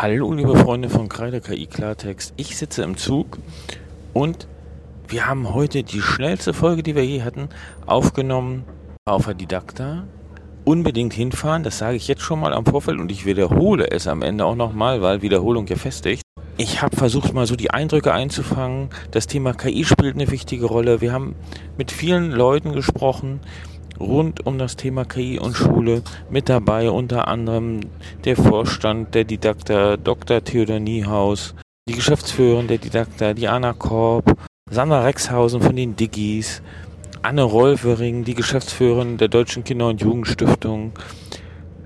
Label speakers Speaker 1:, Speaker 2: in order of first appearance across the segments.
Speaker 1: Hallo, liebe Freunde von Kreide KI Klartext. Ich sitze im Zug und wir haben heute die schnellste Folge, die wir je hatten, aufgenommen auf der Didakta. Unbedingt hinfahren, das sage ich jetzt schon mal am Vorfeld und ich wiederhole es am Ende auch nochmal, weil Wiederholung gefestigt. Ich habe versucht, mal so die Eindrücke einzufangen. Das Thema KI spielt eine wichtige Rolle. Wir haben mit vielen Leuten gesprochen, rund um das Thema KI und Schule. Mit dabei unter anderem der Vorstand der Didakta, Dr. Theodor Niehaus, die Geschäftsführerin der Didakta, Diana Korb, Sandra Rexhausen von den Diggis, Anne Rolfering, die Geschäftsführerin der Deutschen Kinder- und Jugendstiftung,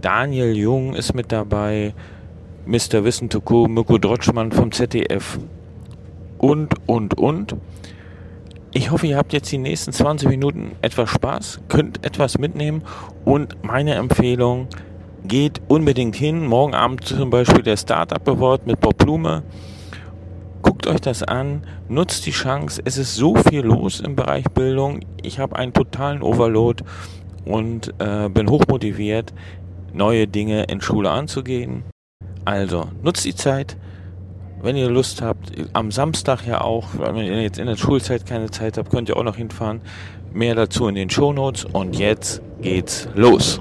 Speaker 1: Daniel Jung ist mit dabei, Mr. Wissen to go, Mirko Drotschmann vom ZDF und, und, und. Ich hoffe, ihr habt jetzt die nächsten 20 Minuten etwas Spaß, könnt etwas mitnehmen und meine Empfehlung, geht unbedingt hin. Morgen Abend zum Beispiel der Startup Award mit Bob Blume. Guckt euch das an, nutzt die Chance. Es ist so viel los im Bereich Bildung. Ich habe einen totalen Overload und äh, bin hochmotiviert, neue Dinge in Schule anzugehen. Also, nutzt die Zeit wenn ihr Lust habt, am Samstag ja auch, wenn ihr jetzt in der Schulzeit keine Zeit habt, könnt ihr auch noch hinfahren. Mehr dazu in den Shownotes und jetzt geht's los.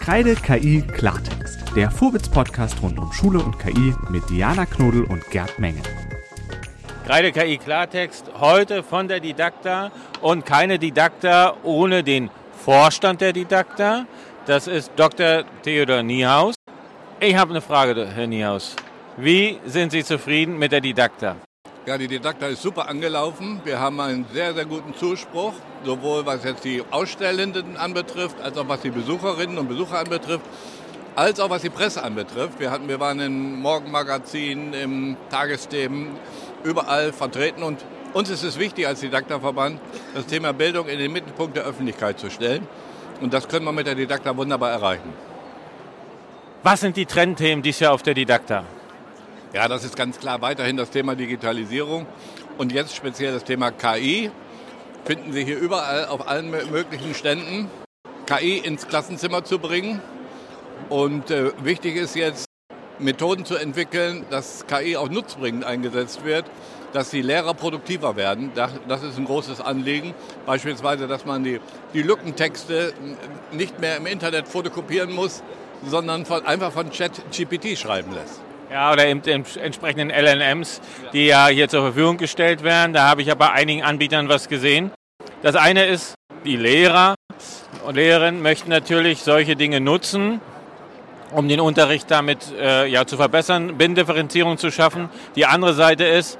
Speaker 2: Kreide KI Klartext, der Vorwitz-Podcast rund um Schule und KI mit Diana Knodel und Gerd Menge.
Speaker 1: Kreide KI Klartext, heute von der Didakta und keine Didakta ohne den Vorstand der Didakta. Das ist Dr. Theodor Niehaus. Ich habe eine Frage, Herr Niehaus. Wie sind Sie zufrieden mit der Didakta?
Speaker 3: Ja, die Didakta ist super angelaufen. Wir haben einen sehr, sehr guten Zuspruch, sowohl was jetzt die Ausstellenden anbetrifft, als auch was die Besucherinnen und Besucher anbetrifft, als auch was die Presse anbetrifft. Wir, hatten, wir waren im Morgenmagazin, im Tagesthemen, überall vertreten und uns ist es wichtig als Didakta-Verband, das Thema Bildung in den Mittelpunkt der Öffentlichkeit zu stellen. Und das können wir mit der Didakta wunderbar erreichen.
Speaker 1: Was sind die Trendthemen dieses Jahr auf der Didakta?
Speaker 3: Ja, das ist ganz klar weiterhin das Thema Digitalisierung und jetzt speziell das Thema KI. Finden Sie hier überall auf allen möglichen Ständen, KI ins Klassenzimmer zu bringen. Und äh, wichtig ist jetzt, Methoden zu entwickeln, dass KI auch nutzbringend eingesetzt wird, dass die Lehrer produktiver werden. Das, das, ist ein großes Anliegen. Beispielsweise, dass man die, die Lückentexte nicht mehr im Internet fotokopieren muss, sondern von, einfach von ChatGPT schreiben lässt.
Speaker 1: Ja, oder eben den entsprechenden LLMs, die ja hier zur Verfügung gestellt werden. Da habe ich ja bei einigen Anbietern was gesehen. Das eine ist, die Lehrer und Lehrerinnen möchten natürlich solche Dinge nutzen, um den Unterricht damit äh, ja, zu verbessern, Binnendifferenzierung zu schaffen. Die andere Seite ist,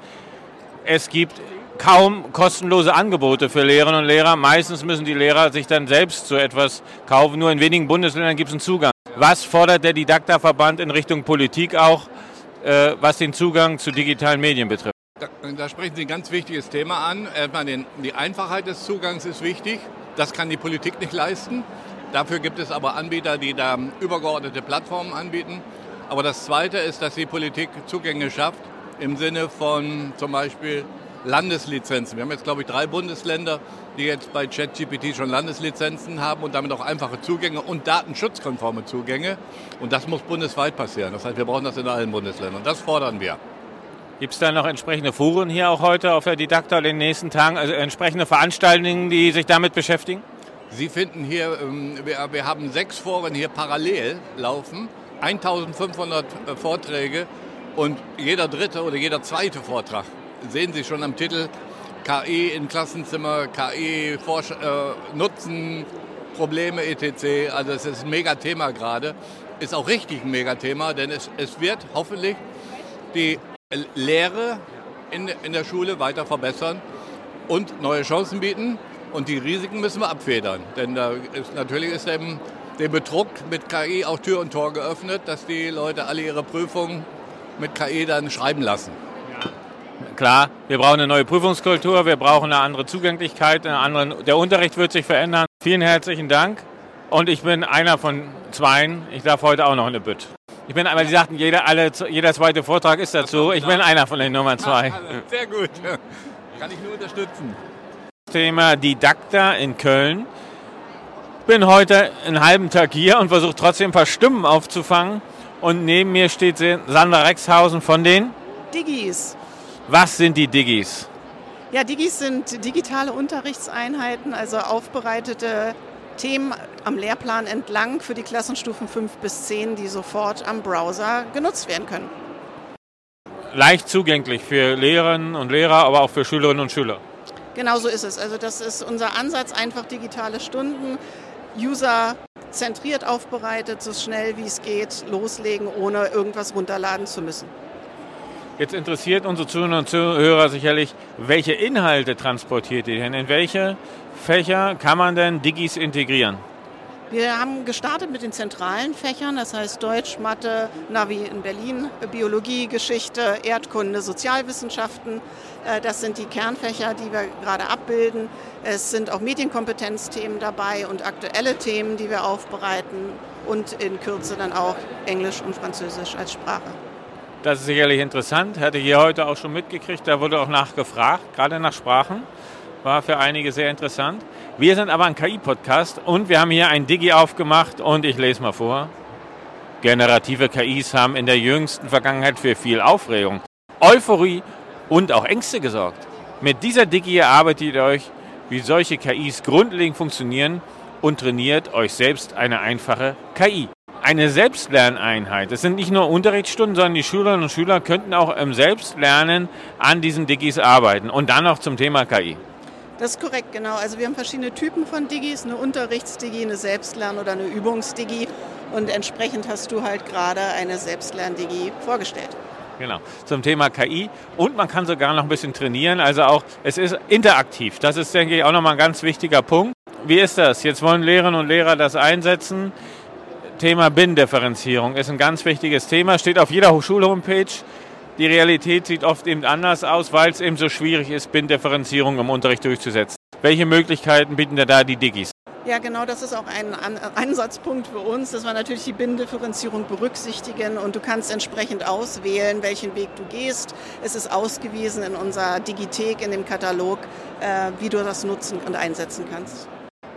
Speaker 1: es gibt kaum kostenlose Angebote für Lehrerinnen und Lehrer. Meistens müssen die Lehrer sich dann selbst so etwas kaufen. Nur in wenigen Bundesländern gibt es einen Zugang. Was fordert der Didakta-Verband in Richtung Politik auch, äh, was den Zugang zu digitalen Medien betrifft?
Speaker 3: Da, da, sprechen Sie ein ganz wichtiges Thema an. Erstmal den, die Einfachheit des Zugangs ist wichtig. Das kann die Politik nicht leisten. Dafür gibt es aber Anbieter, die da übergeordnete Plattformen anbieten. Aber das Zweite ist, dass die Politik Zugänge schafft im Sinne von zum Beispiel Landeslizenzen. Wir haben jetzt, glaube ich, drei Bundesländer, die jetzt bei ChatGPT schon Landeslizenzen haben und damit auch einfache Zugänge und datenschutzkonforme Zugänge. Und das muss bundesweit passieren. Das heißt, wir brauchen das in allen Bundesländern. Und das fordern wir.
Speaker 1: Gibt es da noch entsprechende Foren hier auch heute auf der Didakta in den nächsten Tagen, also entsprechende Veranstaltungen, die sich damit beschäftigen?
Speaker 3: Sie finden hier, ähm, wir, wir haben sechs Foren hier parallel laufen, 1500 äh, Vorträge und jeder dritte oder jeder zweite Vortrag sehen Sie schon am Titel, KI in Klassenzimmer, KI äh, nutzen, Probleme etc. Also es ist ein Megathema gerade. Ist auch richtig ein Megathema, denn es, es wird hoffentlich die Lehre in, in der Schule weiter verbessern und neue Chancen bieten. Und die Risiken müssen wir abfedern. Denn da ist, natürlich ist dem, dem Betrug mit KI auch Tür und Tor geöffnet, dass die Leute alle ihre Prüfungen mit KI dann schreiben lassen.
Speaker 1: Klar, wir brauchen eine neue Prüfungskultur, wir brauchen eine andere Zugänglichkeit, eine andere, der Unterricht wird sich verändern. Vielen herzlichen Dank. Und ich bin einer von zweien. Ich darf heute auch noch eine Bütt. Ich bin, weil Sie sagten, jeder, alle, jeder zweite Vortrag ist dazu. Ich bin einer von den Nummer zwei.
Speaker 3: Sehr gut. Kann ich nur unterstützen.
Speaker 1: Thema Didakta in Köln. bin heute einen halben Tag hier und versuche trotzdem ein paar Stimmen aufzufangen. Und neben mir steht Sandra Rexhausen von den
Speaker 4: Digis.
Speaker 1: Was sind die Digis?
Speaker 4: Ja, Digis sind digitale Unterrichtseinheiten, also aufbereitete Themen am Lehrplan entlang für die Klassenstufen 5 bis 10, die sofort am Browser genutzt werden können.
Speaker 1: Leicht zugänglich für Lehrerinnen und Lehrer, aber auch für Schülerinnen und Schüler.
Speaker 4: Genau so ist es. Also das ist unser Ansatz, einfach digitale Stunden, User zentriert aufbereitet, so schnell wie es geht, loslegen, ohne irgendwas runterladen zu müssen.
Speaker 1: Jetzt interessiert unsere Zuhörer und Zuhörer sicherlich, welche Inhalte transportiert ihr denn? In welche Fächer kann man denn Digis integrieren?
Speaker 4: Wir haben gestartet mit den zentralen Fächern, das heißt Deutsch, Mathe, Navi in Berlin, Biologie, Geschichte, Erdkunde, Sozialwissenschaften. Äh, das sind die Kernfächer, die wir gerade abbilden. Es sind auch Medienkompetenzthemen dabei und aktuelle Themen, die wir aufbereiten und in Kürze dann auch Englisch und Französisch als Sprache.
Speaker 1: Das ist sicherlich interessant. Hatte ich hier heute auch schon mitgekriegt. Da wurde auch nachgefragt, gerade nach Sprachen. War für einige sehr interessant. Wir sind aber ein KI-Podcast und wir haben hier ein Digi aufgemacht und ich lese mal vor. Generative KIs haben in der jüngsten Vergangenheit für viel Aufregung, Euphorie und auch Ängste gesorgt. Mit dieser Digi erarbeitet ihr euch, wie solche KIs grundlegend funktionieren und trainiert euch selbst eine einfache KI. Eine Selbstlerneinheit. Das sind nicht nur Unterrichtsstunden, sondern die Schülerinnen und Schüler könnten auch im Selbstlernen an diesen Digis arbeiten. Und dann noch zum Thema KI.
Speaker 4: Das ist korrekt, genau. Also wir haben verschiedene Typen von Digis, eine Unterrichtsdigi, eine Selbstlern- oder eine Übungsdigi. Und entsprechend hast du halt gerade eine Selbstlern-Digi vorgestellt.
Speaker 1: Genau, zum Thema KI. Und man kann sogar noch ein bisschen trainieren. Also auch, es ist interaktiv. Das ist, denke ich, auch nochmal ein ganz wichtiger Punkt. Wie ist das? Jetzt wollen Lehrerinnen und Lehrer das einsetzen. Thema Binnendifferenzierung ist ein ganz wichtiges Thema, steht auf jeder Hochschul-Homepage. Die Realität sieht oft eben anders aus, weil es eben so schwierig ist, Bindifferenzierung im Unterricht durchzusetzen. Welche Möglichkeiten bieten da, da die Digis?
Speaker 4: Ja, genau, das ist auch ein Ansatzpunkt für uns, dass wir natürlich die Bindifferenzierung berücksichtigen und du kannst entsprechend auswählen, welchen Weg du gehst. Es ist ausgewiesen in unserer Digithek, in dem Katalog, äh, wie du das nutzen und einsetzen kannst.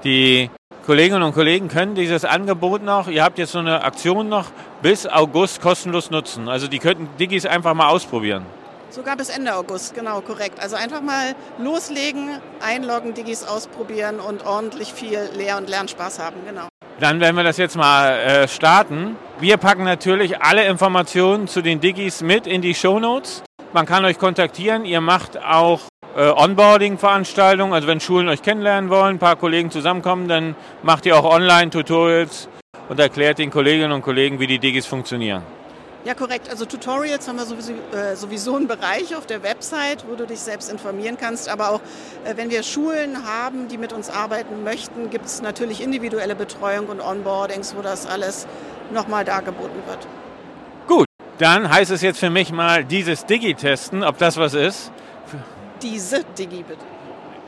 Speaker 1: Die Kolleginnen und Kollegen können dieses Angebot noch, ihr habt jetzt so eine Aktion noch, bis August kostenlos nutzen. Also die könnten Digis einfach mal ausprobieren.
Speaker 4: Sogar bis Ende August, genau, korrekt. Also einfach mal loslegen, einloggen, Digis ausprobieren und ordentlich viel Lehr- und Lernspaß haben, genau.
Speaker 1: Dann werden wir das jetzt mal äh, starten. Wir packen natürlich alle Informationen zu den Digis mit in die Show Notes. Man kann euch kontaktieren. Ihr macht auch äh, Onboarding-Veranstaltungen. Also wenn Schulen euch kennenlernen wollen, ein paar Kollegen zusammenkommen, dann macht ihr auch Online-Tutorials und erklärt den Kolleginnen und Kollegen, wie die Digis funktionieren.
Speaker 4: Ja, korrekt. Also Tutorials haben wir sowieso, äh, sowieso einen Bereich auf der Website, wo du dich selbst informieren kannst. Aber auch äh, wenn wir Schulen haben, die mit uns arbeiten möchten, gibt es natürlich individuelle Betreuung und Onboardings, wo das alles nochmal dargeboten wird.
Speaker 1: Gut, dann heißt es jetzt für mich mal dieses Digi-Testen, ob das was ist.
Speaker 4: Diese Digi bitte.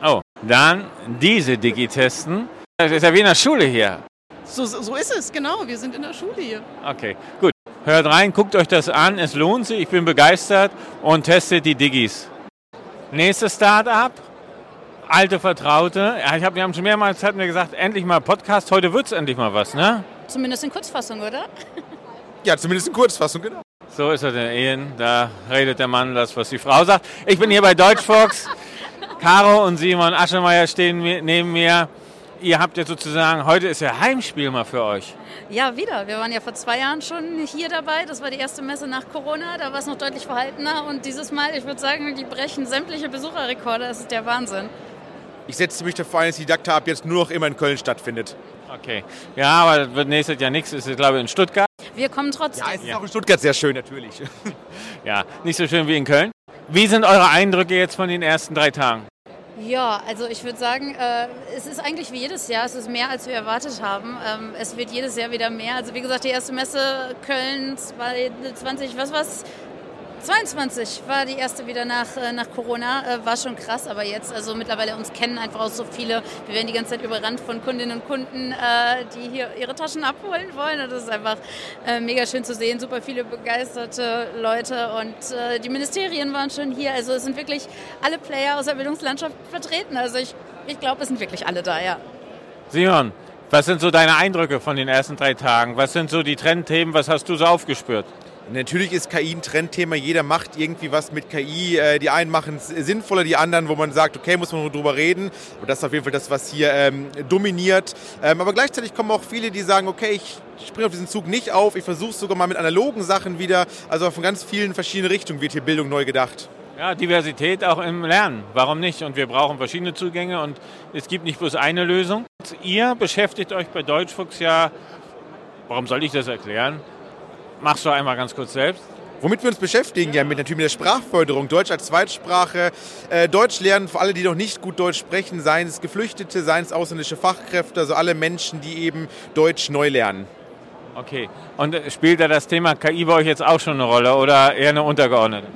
Speaker 1: Oh, dann diese Digi testen. Das ist ja wie in der Schule hier.
Speaker 4: So, so ist es, genau. Wir sind in der Schule hier.
Speaker 1: Okay, gut. Hört rein, guckt euch das an. Es lohnt sich. Ich bin begeistert und testet die Digis. Nächstes Start-up. Alte Vertraute. Ja, ich hab, wir haben schon mehrmals hatten wir gesagt, endlich mal Podcast. Heute wird es endlich mal was, ne?
Speaker 5: Zumindest in Kurzfassung, oder?
Speaker 6: Ja, zumindest in Kurzfassung, genau.
Speaker 1: So ist er in Ehen. Da redet der Mann das, was die Frau sagt. Ich bin hier bei Deutschfox. Caro und Simon Aschemeyer stehen neben mir. Ihr habt ja sozusagen, heute ist ja Heimspiel mal für euch.
Speaker 5: Ja, wieder. Wir waren ja vor zwei Jahren schon hier dabei. Das war die erste Messe nach Corona. Da war es noch deutlich verhaltener. Und dieses Mal, ich würde sagen, die brechen sämtliche Besucherrekorde. Das ist der Wahnsinn.
Speaker 6: Ich setze mich dafür ein, dass die Dakta ab jetzt nur noch immer in Köln stattfindet.
Speaker 1: Okay. Ja, aber das wird nächstes Jahr nichts. Ist, glaube ich, in Stuttgart.
Speaker 5: Wir kommen trotzdem.
Speaker 6: Ja, es ist ja. auch in Stuttgart sehr schön, natürlich.
Speaker 1: ja, nicht so schön wie in Köln. Wie sind eure Eindrücke jetzt von den ersten drei Tagen?
Speaker 5: Ja, also ich würde sagen, äh, es ist eigentlich wie jedes Jahr, es ist mehr, als wir erwartet haben. Ähm, es wird jedes Jahr wieder mehr. Also wie gesagt, die erste Messe Köln 20, was war's? 22 war die erste wieder nach, äh, nach Corona. Äh, war schon krass, aber jetzt, also mittlerweile uns kennen einfach auch so viele. Wir werden die ganze Zeit überrannt von Kundinnen und Kunden, äh, die hier ihre Taschen abholen wollen. Und das ist einfach mega schön zu sehen. Super viele begeisterte Leute und die Ministerien waren schon hier. Also es sind wirklich alle Player aus der Bildungslandschaft vertreten. Also ich, ich glaube, es sind wirklich alle da, ja.
Speaker 1: Simon, Was sind so deine Eindrücke von den ersten drei Tagen? Was sind so die Trendthemen? Was hast du so aufgespürt?
Speaker 6: Natürlich ist KI ein Trendthema. Jeder macht irgendwie was mit KI. Äh, die einen machen es sinnvoller, die anderen, wo man sagt, okay, muss man nur drüber reden. Und das ist auf jeden Fall das, was hier ähm, dominiert. Ähm, aber gleichzeitig kommen auch viele, die sagen, okay, ich springe auf diesen Zug nicht auf. Ich versuche es sogar mal mit analogen Sachen wieder. Also von ganz vielen verschiedenen Richtungen wird hier Bildung neu gedacht.
Speaker 1: Ja, Diversität auch im Lernen. Warum nicht? Und wir brauchen verschiedene Zugänge und es gibt nicht bloß eine Lösung. Ihr beschäftigt euch bei Deutschfuchs ja, warum soll ich das erklären? Machst du einmal ganz kurz selbst.
Speaker 6: Womit wir uns beschäftigen, ja, mit natürlich der Sprachförderung, Deutsch als Zweitsprache, äh, Deutsch lernen für alle, die noch nicht gut Deutsch sprechen, seien es Geflüchtete, seien es ausländische Fachkräfte, also alle Menschen, die eben Deutsch neu lernen.
Speaker 1: Okay. Und spielt da das Thema KI bei euch jetzt auch schon eine Rolle oder eher eine untergeordnete?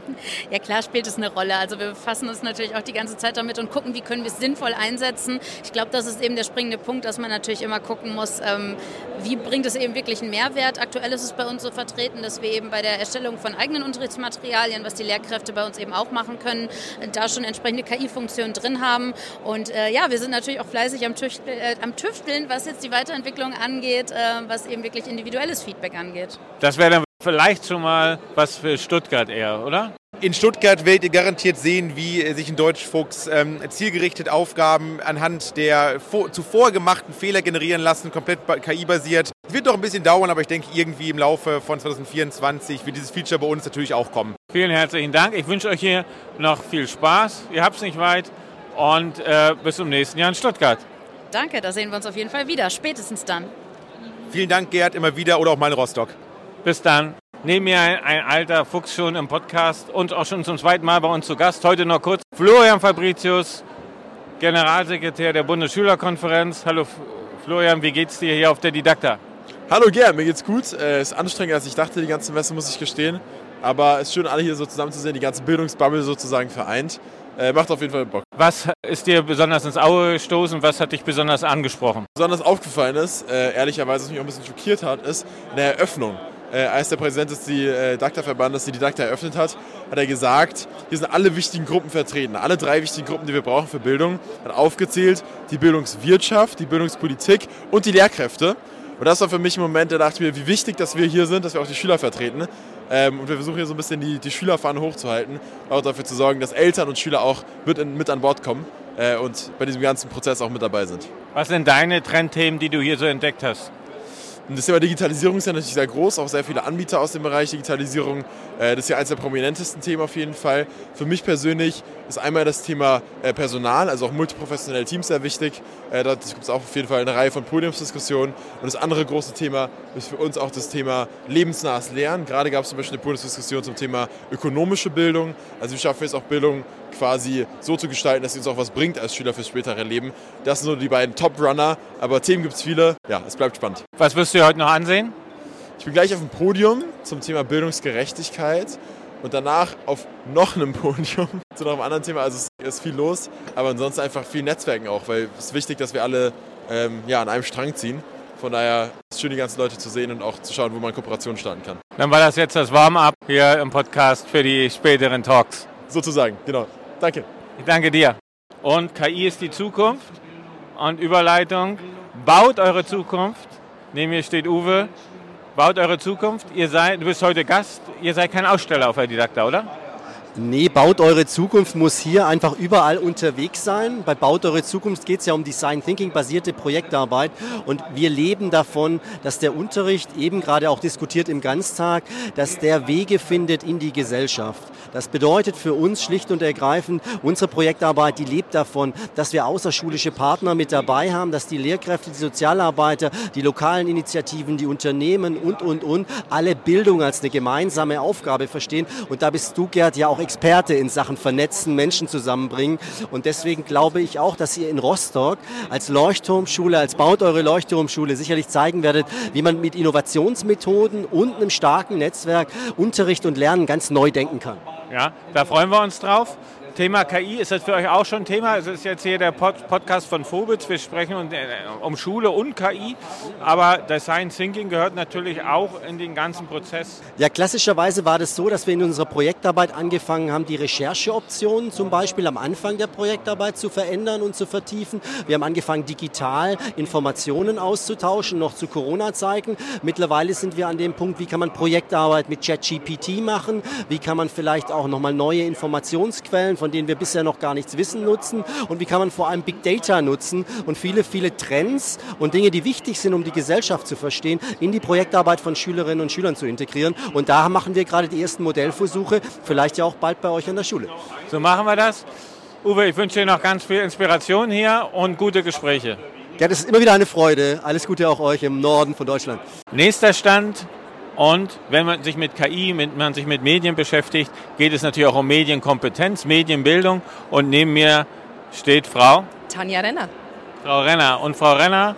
Speaker 5: Ja klar spielt es eine Rolle. Also wir befassen uns natürlich auch die ganze Zeit damit und gucken, wie können wir es sinnvoll einsetzen. Ich glaube, das ist eben der springende Punkt, dass man natürlich immer gucken muss, ähm, wie bringt es eben wirklich einen Mehrwert. Aktuell ist es bei uns so vertreten, dass wir eben bei der Erstellung von eigenen Unterrichtsmaterialien, was die Lehrkräfte bei uns eben auch machen können, da schon entsprechende KI-Funktionen drin haben. Und äh, ja, wir sind natürlich auch fleißig am, Tüchtel, äh, am Tüfteln, was jetzt die Weiterentwicklung angeht, äh, was eben wirklich individuelles Feedback angeht.
Speaker 1: Das wäre dann vielleicht schon mal was für Stuttgart eher, oder?
Speaker 6: In Stuttgart werdet ihr garantiert sehen, wie sich ein Deutschfuchs ähm, zielgerichtet Aufgaben anhand der vor, zuvor gemachten Fehler generieren lassen, komplett KI-basiert. Wird noch ein bisschen dauern, aber ich denke, irgendwie im Laufe von 2024 wird dieses Feature bei uns natürlich auch kommen.
Speaker 1: Vielen herzlichen Dank. Ich wünsche euch hier noch viel Spaß. Ihr habt es nicht weit und äh, bis zum nächsten Jahr in Stuttgart.
Speaker 5: Danke, da sehen wir uns auf jeden Fall wieder, spätestens dann.
Speaker 6: Vielen Dank, Gerd, immer wieder oder auch mal in Rostock.
Speaker 1: Bis dann. Neben mir ein, ein, alter Fuchs schon im Podcast und auch schon zum zweiten Mal bei uns zu Gast. Heute noch kurz Florian Fabricius, Generalsekretär der Bundesschülerkonferenz. Hallo Florian, wie geht's dir hier auf der Didakta?
Speaker 7: Hallo Gerd, mir geht's gut. Es äh, ist anstrengender als ich dachte, die ganze Messe, muss ich gestehen. Aber es ist schön, alle hier so zusammen zu sehen, die ganze Bildungsbubble sozusagen vereint. Äh, macht auf jeden Fall Bock.
Speaker 1: Was ist dir besonders ins Auge gestoßen? Was hat dich besonders angesprochen?
Speaker 7: Besonders aufgefallen ist, äh, ehrlicherweise, was mich auch ein bisschen schockiert hat, ist eine Eröffnung. Äh, als der Präsident des äh, DACTA-Verbandes die DACTA eröffnet hat, hat er gesagt, hier sind alle wichtigen Gruppen vertreten. Alle drei wichtigen Gruppen, die wir brauchen für Bildung, hat aufgezählt, die Bildungswirtschaft, die Bildungspolitik und die Lehrkräfte. Und das war für mich ein Moment, da dachte ich mir, wie wichtig, dass wir hier sind, dass wir auch die Schüler vertreten. Ähm, und wir versuchen hier so ein bisschen die, die Schülerfahne hochzuhalten, auch dafür zu sorgen, dass Eltern und Schüler auch mit, in, mit an Bord kommen äh, und bei diesem ganzen Prozess auch mit dabei sind.
Speaker 1: Was sind deine Trendthemen, die du hier so entdeckt hast?
Speaker 7: Und das Thema Digitalisierung ist ja natürlich sehr groß, auch sehr viele Anbieter aus dem Bereich Digitalisierung. Äh, das ist ja eines der prominentesten Themen auf jeden Fall. Für mich persönlich ist einmal das Thema äh, Personal, also auch multiprofessionelle Teams sehr wichtig. Äh, da gibt es auch auf jeden Fall eine Reihe von Podiumsdiskussionen. Und das andere große Thema ist für uns auch das Thema lebensnahes Lernen. Gerade gab es zum Beispiel eine Podiumsdiskussion zum Thema ökonomische Bildung. Also wie schaffen wir es auch Bildung quasi so zu gestalten, dass sie uns auch was bringt als Schüler fürs spätere Leben. Das sind so die beiden Top-Runner, aber Themen gibt es viele. Ja, es bleibt spannend.
Speaker 1: Was wirst du heute noch ansehen?
Speaker 7: Ich bin gleich auf dem Podium zum Thema Bildungsgerechtigkeit und danach auf noch einem Podium zu noch einem anderen Thema. Also es ist viel los, aber ansonsten einfach viel Netzwerken auch, weil es ist wichtig, dass wir alle ähm, ja, an einem Strang ziehen. Von daher ist es schön, die ganzen Leute zu sehen und auch zu schauen, wo man Kooperationen starten kann.
Speaker 1: Dann war das jetzt das Warm-up hier im Podcast für die späteren Talks.
Speaker 7: Sozusagen, genau. Danke.
Speaker 1: Ich danke dir. Und KI ist die Zukunft und Überleitung. Baut eure Zukunft. Neben mir steht Uwe. Baut eure Zukunft. Ihr seid, du bist heute Gast. Ihr seid kein Aussteller auf der Didakta, oder?
Speaker 8: Nee, Baut eure Zukunft muss hier einfach überall unterwegs sein. Bei Baut eure Zukunft geht es ja um Design Thinking basierte Projektarbeit und wir leben davon, dass der Unterricht eben gerade auch diskutiert im Ganztag, dass der Wege findet in die Gesellschaft. Das bedeutet für uns schlicht und ergreifend, unsere Projektarbeit, die lebt davon, dass wir außerschulische Partner mit dabei haben, dass die Lehrkräfte, die Sozialarbeiter, die lokalen Initiativen, die Unternehmen und, und, und, alle Bildung als eine gemeinsame Aufgabe verstehen. Und da bist du, Gerd, ja auch Experte in Sachen Vernetzen, Menschen zusammenbringen. Und deswegen glaube ich auch, dass ihr in Rostock als Leuchtturmschule, als Baut eure Leuchtturmschule sicherlich zeigen werdet, wie man mit Innovationsmethoden und einem starken Netzwerk Unterricht und Lernen ganz neu denken kann.
Speaker 1: Ja, da freuen wir uns drauf. Thema KI, ist das für euch auch schon Thema? Es ist jetzt hier der Pod Podcast von Phobitz. Wir sprechen äh, um Schule und KI, aber Design Thinking gehört natürlich auch in den ganzen Prozess.
Speaker 8: Ja, klassischerweise war das so, dass wir in unserer Projektarbeit angefangen haben, die Rechercheoptionen zum Beispiel am Anfang der Projektarbeit zu verändern und zu vertiefen. Wir haben angefangen, digital Informationen auszutauschen, noch zu Corona-Zeiten. Mittlerweile sind wir an dem Punkt, wie kann man Projektarbeit mit ChatGPT machen? Wie kann man vielleicht auch nochmal neue Informationsquellen von von denen wir bisher noch gar nichts wissen, nutzen und wie kann man vor allem Big Data nutzen und viele, viele Trends und Dinge, die wichtig sind, um die Gesellschaft zu verstehen, in die Projektarbeit von Schülerinnen und Schülern zu integrieren. Und da machen wir gerade die ersten Modellversuche, vielleicht ja auch bald bei euch an der Schule.
Speaker 1: So machen wir das. Uwe, ich wünsche dir noch ganz viel Inspiration hier und gute Gespräche.
Speaker 8: Ja, das ist immer wieder eine Freude. Alles Gute auch euch im Norden von Deutschland.
Speaker 1: Nächster Stand und wenn man sich mit KI, wenn man sich mit Medien beschäftigt, geht es natürlich auch um Medienkompetenz, Medienbildung. Und neben mir steht Frau
Speaker 9: Tanja Renner.
Speaker 1: Frau Renner. Und Frau Renner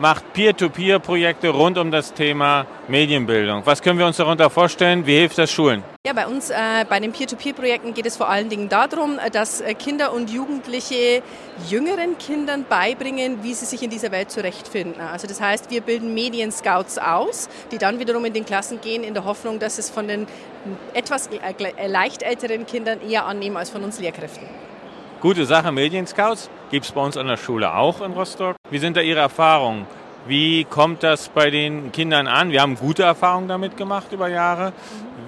Speaker 1: macht Peer-to-Peer-Projekte rund um das Thema Medienbildung. Was können wir uns darunter vorstellen? Wie hilft das Schulen?
Speaker 9: Ja, bei uns äh, bei den Peer-to-Peer-Projekten geht es vor allen Dingen darum, äh, dass äh, Kinder und Jugendliche jüngeren Kindern beibringen, wie sie sich in dieser Welt zurechtfinden. Also das heißt, wir bilden Medienscouts aus, die dann wiederum in den Klassen gehen, in der Hoffnung, dass es von den etwas äh, leicht älteren Kindern eher annehmen als von uns Lehrkräften.
Speaker 1: Gute Sache, Medienscouts gibt es bei uns an der Schule auch in Rostock. Wie sind da Ihre Erfahrungen? Wie kommt das bei den Kindern an? Wir haben gute Erfahrungen damit gemacht über Jahre.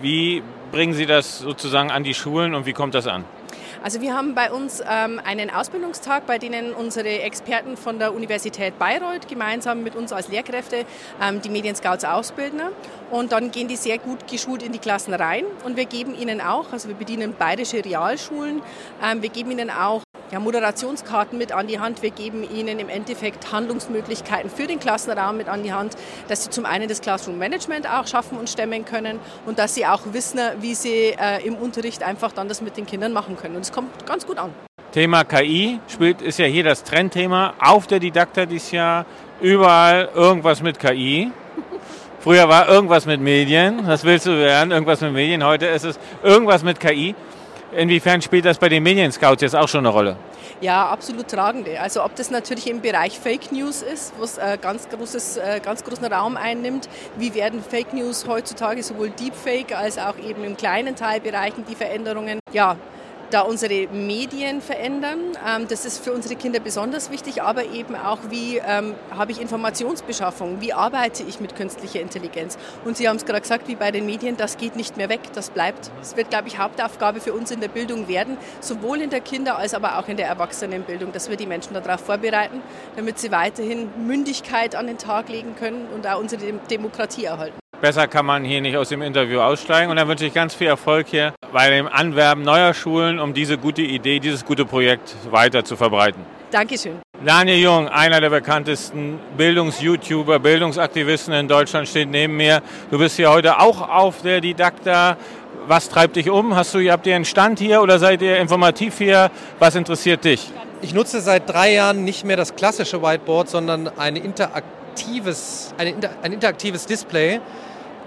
Speaker 1: Wie bringen Sie das sozusagen an die Schulen und wie kommt das an?
Speaker 9: Also wir haben bei uns ähm, einen Ausbildungstag, bei denen unsere Experten von der Universität Bayreuth gemeinsam mit uns als Lehrkräfte ähm, die Medienscouts ausbilden. Und dann gehen die sehr gut geschult in die Klassen rein. Und wir geben ihnen auch, also wir bedienen bayerische Realschulen, ähm, wir geben ihnen auch ja, Moderationskarten mit an die Hand. Wir geben ihnen im Endeffekt Handlungsmöglichkeiten für den Klassenraum mit an die Hand, dass sie zum einen das Classroom Management auch schaffen und stemmen können und dass sie auch wissen, wie sie äh, im Unterricht einfach dann das mit den Kindern machen können. Und es kommt ganz gut an.
Speaker 1: Thema KI spielt, ist ja hier das Trendthema auf der Didakta dieses Jahr. Überall irgendwas mit KI. Früher war irgendwas mit Medien. Was willst du werden? Irgendwas mit Medien. Heute ist es irgendwas mit KI. Inwiefern spielt das bei den Medien-Scouts jetzt auch schon eine Rolle?
Speaker 9: Ja, absolut tragende. Also ob das natürlich im Bereich Fake News ist, was äh, ganz, großes, äh, ganz großen Raum einnimmt. Wie werden Fake News heutzutage sowohl Deepfake als auch eben im kleinen Teilbereichen die Veränderungen? Ja, da unsere Medien verändern. Ähm, das ist für unsere Kinder besonders wichtig, aber eben auch, wie ähm, habe ich Informationsbeschaffung, wie arbeite ich mit künstlicher Intelligenz. Und Sie haben es gerade gesagt, wie bei den Medien, das geht nicht mehr weg, das bleibt. Das wird, glaube ich, Hauptaufgabe für uns in der Bildung werden, sowohl in der Kinder- als aber auch in der Erwachsenenbildung, dass wir die Menschen darauf vorbereiten, damit sie weiterhin Mündigkeit an den Tag legen können und auch unsere Demokratie erhalten.
Speaker 1: Besser kann man hier nicht aus dem Interview aussteigen. Und dann wünsche ich ganz viel Erfolg hier bei dem Anwerben neuer Schulen, um diese gute Idee, dieses gute Projekt weiter zu verbreiten.
Speaker 9: Dankeschön.
Speaker 1: Daniel Jung, einer der bekanntesten Bildungs-YouTuber, Bildungsaktivisten in Deutschland, steht neben mir. Du bist hier heute auch auf der Didakta. Was treibt dich um? Hast du, habt ihr einen Stand hier oder seid ihr informativ hier? Was interessiert dich?
Speaker 10: Ich nutze seit drei Jahren nicht mehr das klassische Whiteboard, sondern ein interaktives, ein, ein interaktives Display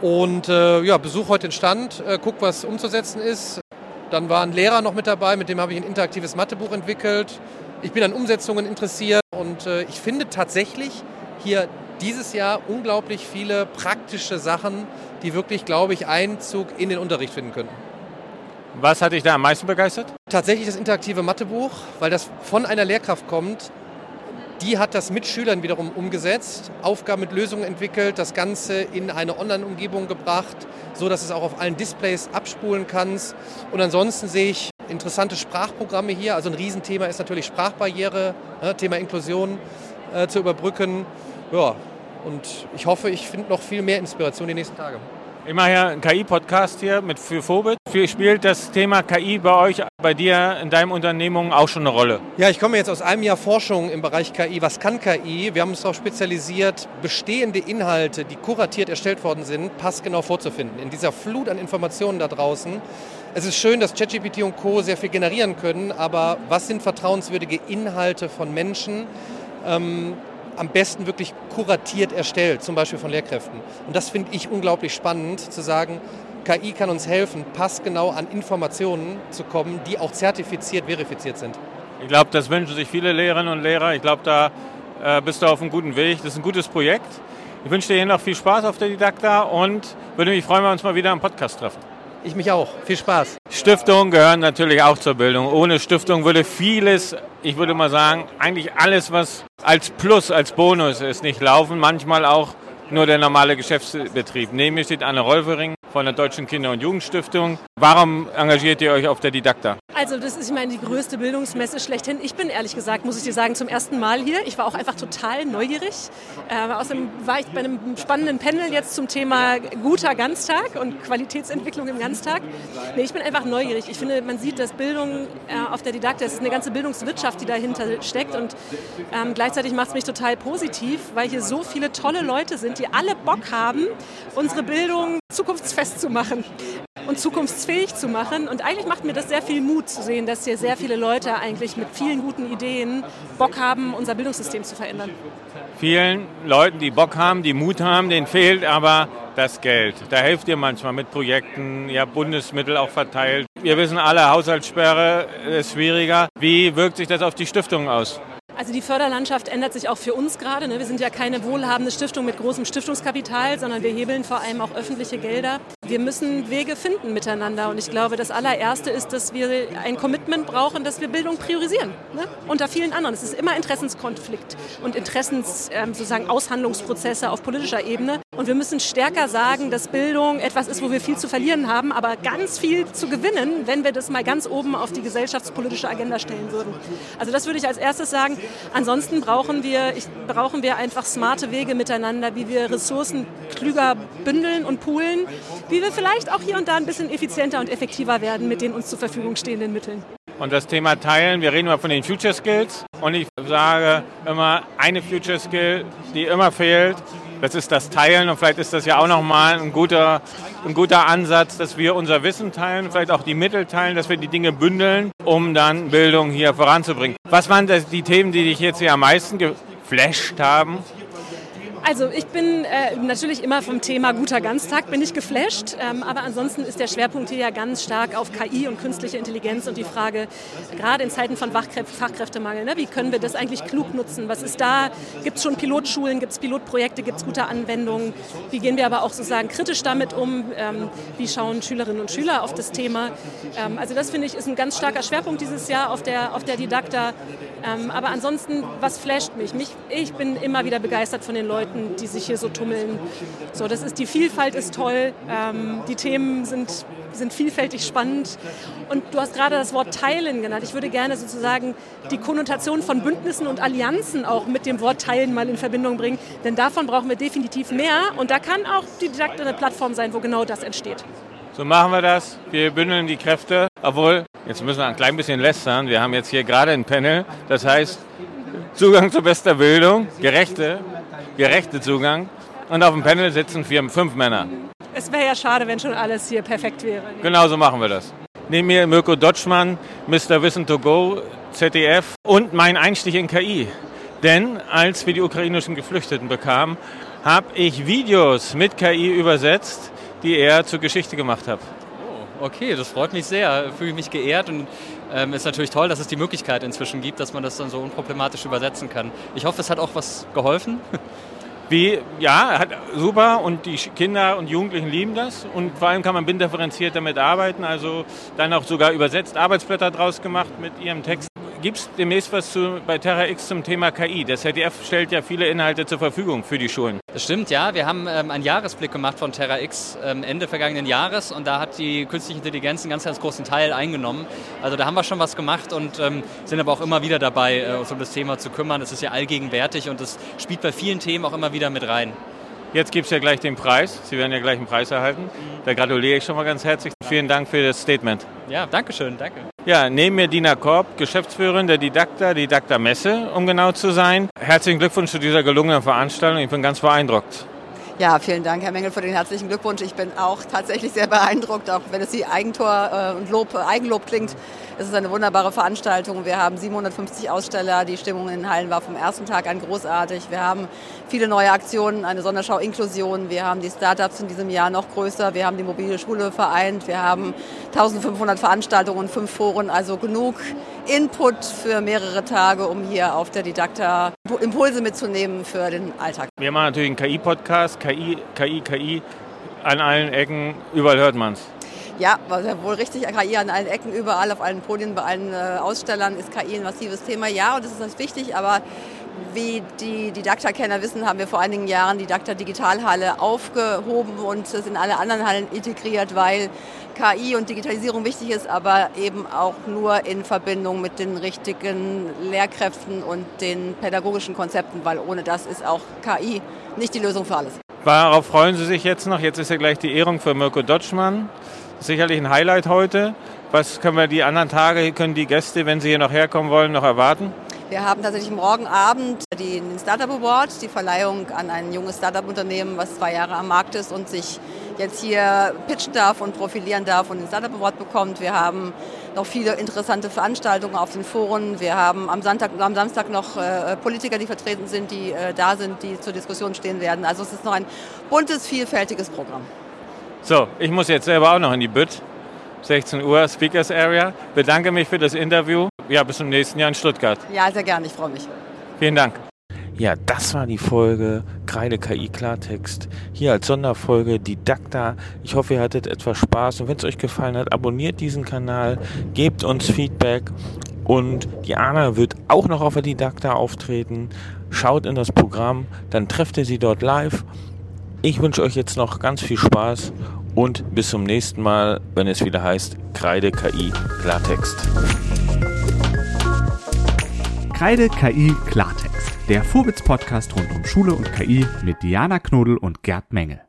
Speaker 10: und äh, ja, besuche heute den Stand, äh, guck, was umzusetzen ist. Dann war ein Lehrer noch mit dabei, mit dem habe ich ein interaktives Mathebuch entwickelt. Ich bin an Umsetzungen interessiert und äh, ich finde tatsächlich hier dieses Jahr unglaublich viele praktische Sachen, die wirklich, glaube ich, Einzug in den Unterricht finden könnten.
Speaker 1: Was hat dich da am meisten begeistert?
Speaker 10: Tatsächlich das interaktive Mathebuch, weil das von einer Lehrkraft kommt, die hat das mit Schülern wiederum umgesetzt, Aufgaben mit Lösungen entwickelt, das Ganze in eine Online-Umgebung gebracht, so dass es auch auf allen Displays abspulen kann. Und ansonsten sehe ich interessante Sprachprogramme hier. Also ein Riesenthema ist natürlich Sprachbarriere, ne, Thema Inklusion äh, zu überbrücken. Ja, und ich hoffe, ich finde noch viel mehr Inspiration die nächsten Tage.
Speaker 1: Ich mache ja einen KI-Podcast hier mit für Phobit. Spielt das Thema KI bei euch, bei dir in deinem Unternehmung auch schon eine Rolle?
Speaker 10: Ja, ich komme jetzt aus einem Jahr Forschung im Bereich KI. Was kann KI? Wir haben uns darauf spezialisiert, bestehende Inhalte, die kuratiert erstellt worden sind, passgenau vorzufinden. In dieser Flut an Informationen da draußen. Es ist schön, dass ChatGPT und Co. sehr viel generieren können, aber was sind vertrauenswürdige Inhalte von Menschen? Ähm, am besten wirklich kuratiert erstellt, zum Beispiel von Lehrkräften. Und das finde ich unglaublich spannend, zu sagen, KI kann uns helfen, passgenau an Informationen zu kommen, die auch zertifiziert, verifiziert sind.
Speaker 1: Ich glaube, das wünschen sich viele Lehrerinnen und Lehrer. Ich glaube, da äh, bist du auf einem guten Weg. Das ist ein gutes Projekt. Ich wünsche dir hier noch viel Spaß auf der Didakta und würde mich freuen, wenn wir uns mal wieder im Podcast treffen.
Speaker 10: Ich mich auch. Viel Spaß.
Speaker 1: Stiftungen gehören natürlich auch zur Bildung. Ohne Stiftung würde vieles, ich würde mal sagen, eigentlich alles, was als Plus, als Bonus ist, nicht laufen. Manchmal auch nur der normale Geschäftsbetrieb. Neben mir steht Anne Rolfering von der Deutschen Kinder- und Jugendstiftung. Warum engagiert ihr euch auf der Didakta?
Speaker 11: Also das ist, ich meine, die größte Bildungsmesse schlechthin. Ich bin ehrlich gesagt, muss ich dir sagen, zum ersten Mal hier. Ich war auch einfach total neugierig. Äh, außerdem war ich bei einem spannenden Panel jetzt zum Thema guter Ganztag und Qualitätsentwicklung im Ganztag. Nee, ich bin einfach neugierig. Ich finde, man sieht, dass Bildung äh, auf der Didakta, es ist eine ganze Bildungswirtschaft, die dahinter steckt und ähm, gleichzeitig macht es mich total positiv, weil hier so viele tolle Leute sind, die alle Bock haben, unsere Bildung zukunftsfest zu machen und zukunftsfähig zu machen. Und eigentlich macht mir das sehr viel Mut zu sehen, dass hier sehr viele Leute eigentlich mit vielen guten Ideen Bock haben, unser Bildungssystem zu verändern.
Speaker 1: Vielen Leuten, die Bock haben, die Mut haben, denen fehlt aber das Geld. Da helft ihr manchmal mit Projekten, ihr habt Bundesmittel auch verteilt. Wir wissen alle, Haushaltssperre ist schwieriger. Wie wirkt sich das auf die Stiftung aus?
Speaker 11: Also die Förderlandschaft ändert sich auch für uns gerade. Ne? Wir sind ja keine wohlhabende Stiftung mit großem Stiftungskapital, sondern wir hebeln vor allem auch öffentliche Gelder. Wir müssen Wege finden miteinander. Und ich glaube, das allererste ist, dass wir ein Commitment brauchen, dass wir Bildung priorisieren. Ne? Unter vielen anderen. Es ist immer Interessenskonflikt und Interessens ähm, sozusagen Aushandlungsprozesse auf politischer Ebene. Und wir müssen stärker sagen, dass Bildung etwas ist, wo wir viel zu verlieren haben, aber ganz viel zu gewinnen, wenn wir das mal ganz oben auf die gesellschaftspolitische Agenda stellen würden. Also das würde ich als erstes sagen. Ansonsten brauchen wir, ich, brauchen wir einfach smarte Wege miteinander, wie wir Ressourcen klüger bündeln und poolen, wie wir vielleicht auch hier und da ein bisschen effizienter und effektiver werden mit den uns zur Verfügung stehenden Mitteln.
Speaker 1: Und das Thema Teilen, wir reden immer von den Future Skills und ich sage immer, eine Future Skill, die immer fehlt, das ist das Teilen und vielleicht ist das ja auch nochmal ein guter, ein guter Ansatz, dass wir unser Wissen teilen, vielleicht auch die Mittel teilen, dass wir die Dinge bündeln, um dann Bildung hier voranzubringen. Was waren das, die Themen, die dich jetzt hier am meisten geflasht haben?
Speaker 11: Also ich bin äh, natürlich immer vom Thema guter Ganztag bin ich geflasht, ähm, aber ansonsten ist der Schwerpunkt hier ja ganz stark auf KI und künstliche Intelligenz und die Frage, gerade in Zeiten von Fachkräf Fachkräftemangel, ne, wie können wir das eigentlich klug nutzen? Was ist da? Gibt es schon Pilotschulen, gibt es Pilotprojekte, gibt es gute Anwendungen? Wie gehen wir aber auch sozusagen kritisch damit um? Ähm, wie schauen Schülerinnen und Schüler auf das Thema? Ähm, also das finde ich ist ein ganz starker Schwerpunkt dieses Jahr auf der, auf der Didakta. Ähm, aber ansonsten, was flasht mich? mich? Ich bin immer wieder begeistert von den Leuten, Leuten, die sich hier so tummeln. So, das ist, die Vielfalt ist toll, ähm, die Themen sind, sind vielfältig spannend. Und du hast gerade das Wort Teilen genannt. Ich würde gerne sozusagen die Konnotation von Bündnissen und Allianzen auch mit dem Wort Teilen mal in Verbindung bringen. Denn davon brauchen wir definitiv mehr. Und da kann auch die Didaktik eine Plattform sein, wo genau das entsteht.
Speaker 1: So machen wir das. Wir bündeln die Kräfte. Obwohl, jetzt müssen wir ein klein bisschen lästern. Wir haben jetzt hier gerade ein Panel. Das heißt, Zugang zu bester Bildung, gerechte gerechte Zugang. Und auf dem Panel sitzen vier, fünf Männer.
Speaker 11: Es wäre ja schade, wenn schon alles hier perfekt wäre.
Speaker 1: Genau so machen wir das. Neben mir Mirko Dotschmann, Mr. Wissen to Go, ZDF und mein Einstieg in KI. Denn als wir die ukrainischen Geflüchteten bekamen, habe ich Videos mit KI übersetzt, die er zur Geschichte gemacht hat.
Speaker 12: Oh, okay, das freut mich sehr. Fühle mich geehrt und ähm, ist natürlich toll, dass es die Möglichkeit inzwischen gibt, dass man das dann so unproblematisch übersetzen kann. Ich hoffe, es hat auch was geholfen.
Speaker 1: Wie, ja, hat super. Und die Kinder und Jugendlichen lieben das. Und vor allem kann man bindifferenziert damit arbeiten, also dann auch sogar übersetzt Arbeitsblätter draus gemacht mit ihrem Text. Gibt es demnächst was zu, bei Terra X zum Thema KI? Das ZDF stellt ja viele Inhalte zur Verfügung für die Schulen.
Speaker 12: Das stimmt, ja. Wir haben ähm, einen Jahresblick gemacht von Terra X ähm, Ende vergangenen Jahres und da hat die künstliche Intelligenz einen ganz, ganz großen Teil eingenommen. Also da haben wir schon was gemacht und ähm, sind aber auch immer wieder dabei, äh, uns um das Thema zu kümmern. Das ist ja allgegenwärtig und das spielt bei vielen Themen auch immer wieder mit rein.
Speaker 1: Jetzt gibt es ja gleich den Preis. Sie werden ja gleich einen Preis erhalten. Da gratuliere ich schon mal ganz herzlich. Vielen Dank für das Statement.
Speaker 12: Ja, danke schön, danke.
Speaker 1: Ja, neben mir Dina Korb, Geschäftsführerin der Didakta, Didakta Messe, um genau zu sein. Herzlichen Glückwunsch zu dieser gelungenen Veranstaltung. Ich bin ganz beeindruckt.
Speaker 13: Ja, vielen Dank, Herr Mengel, für den herzlichen Glückwunsch. Ich bin auch tatsächlich sehr beeindruckt, auch wenn es wie Eigentor äh, und Lob, Eigenlob klingt. Es ist eine wunderbare Veranstaltung. Wir haben 750 Aussteller. Die Stimmung in den Hallen war vom ersten Tag an großartig. Wir haben viele neue Aktionen, eine Sonderschau Inklusion. Wir haben die Startups in diesem Jahr noch größer. Wir haben die mobile Schule vereint. Wir haben 1500 Veranstaltungen und fünf Foren. Also genug Input für mehrere Tage, um hier auf der Didakta Impulse mitzunehmen für den Alltag.
Speaker 1: Wir machen natürlich einen KI-Podcast. KI, KI, KI an allen Ecken. Überall hört man es.
Speaker 13: Ja, wohl richtig. KI an allen Ecken, überall, auf allen Podien, bei allen äh, Ausstellern ist KI ein massives Thema. Ja, und das ist wichtig, aber wie die Didakta-Kenner wissen, haben wir vor einigen Jahren die Didakta Digitalhalle aufgehoben und es in alle anderen Hallen integriert, weil KI und Digitalisierung wichtig ist, aber eben auch nur in Verbindung mit den richtigen Lehrkräften und den pädagogischen Konzepten, weil ohne das ist auch KI nicht die Lösung für alles.
Speaker 1: Worauf freuen Sie sich jetzt noch? Jetzt ist ja gleich die Ehrung für Mirko Dotschmann sicherlich ein Highlight heute. Was können wir die anderen Tage, können die Gäste, wenn sie hier noch herkommen wollen, noch erwarten?
Speaker 13: Wir haben tatsächlich morgen Abend den Startup Award, die Verleihung an ein junges Startup-Unternehmen, was zwei Jahre am Markt ist und sich jetzt hier pitchen darf und profilieren darf und den Startup Award bekommt. Wir haben noch viele interessante Veranstaltungen auf den Foren. Wir haben am, Sonntag, am Samstag noch äh, Politiker, die vertreten sind, die äh, da sind, die zur Diskussion stehen werden. Also es ist noch ein buntes, vielfältiges Programm.
Speaker 1: So, ich muss jetzt selber auch noch in die Bütt. 16 Uhr, Speakers Area. Bedanke mich für das Interview. Ja, bis zum nächsten Jahr in Stuttgart.
Speaker 13: Ja, sehr gerne, ich freue mich.
Speaker 1: Vielen Dank. Ja, das war die Folge Kreide KI Klartext. Hier als Sonderfolge Didakta. Ich hoffe, ihr hattet etwas Spaß und wenn es euch gefallen hat, abonniert diesen Kanal, gebt uns Feedback und Diana wird auch noch auf der Didakta auftreten. Schaut in das Programm, dann trefft ihr sie dort live ich wünsche euch jetzt noch ganz viel Spaß und bis zum nächsten Mal, wenn es wieder heißt Kreide KI Klartext.
Speaker 2: Kreide KI Klartext, der Vorwitz-Podcast rund um Schule und KI mit Diana Knodel und Gerd Menge.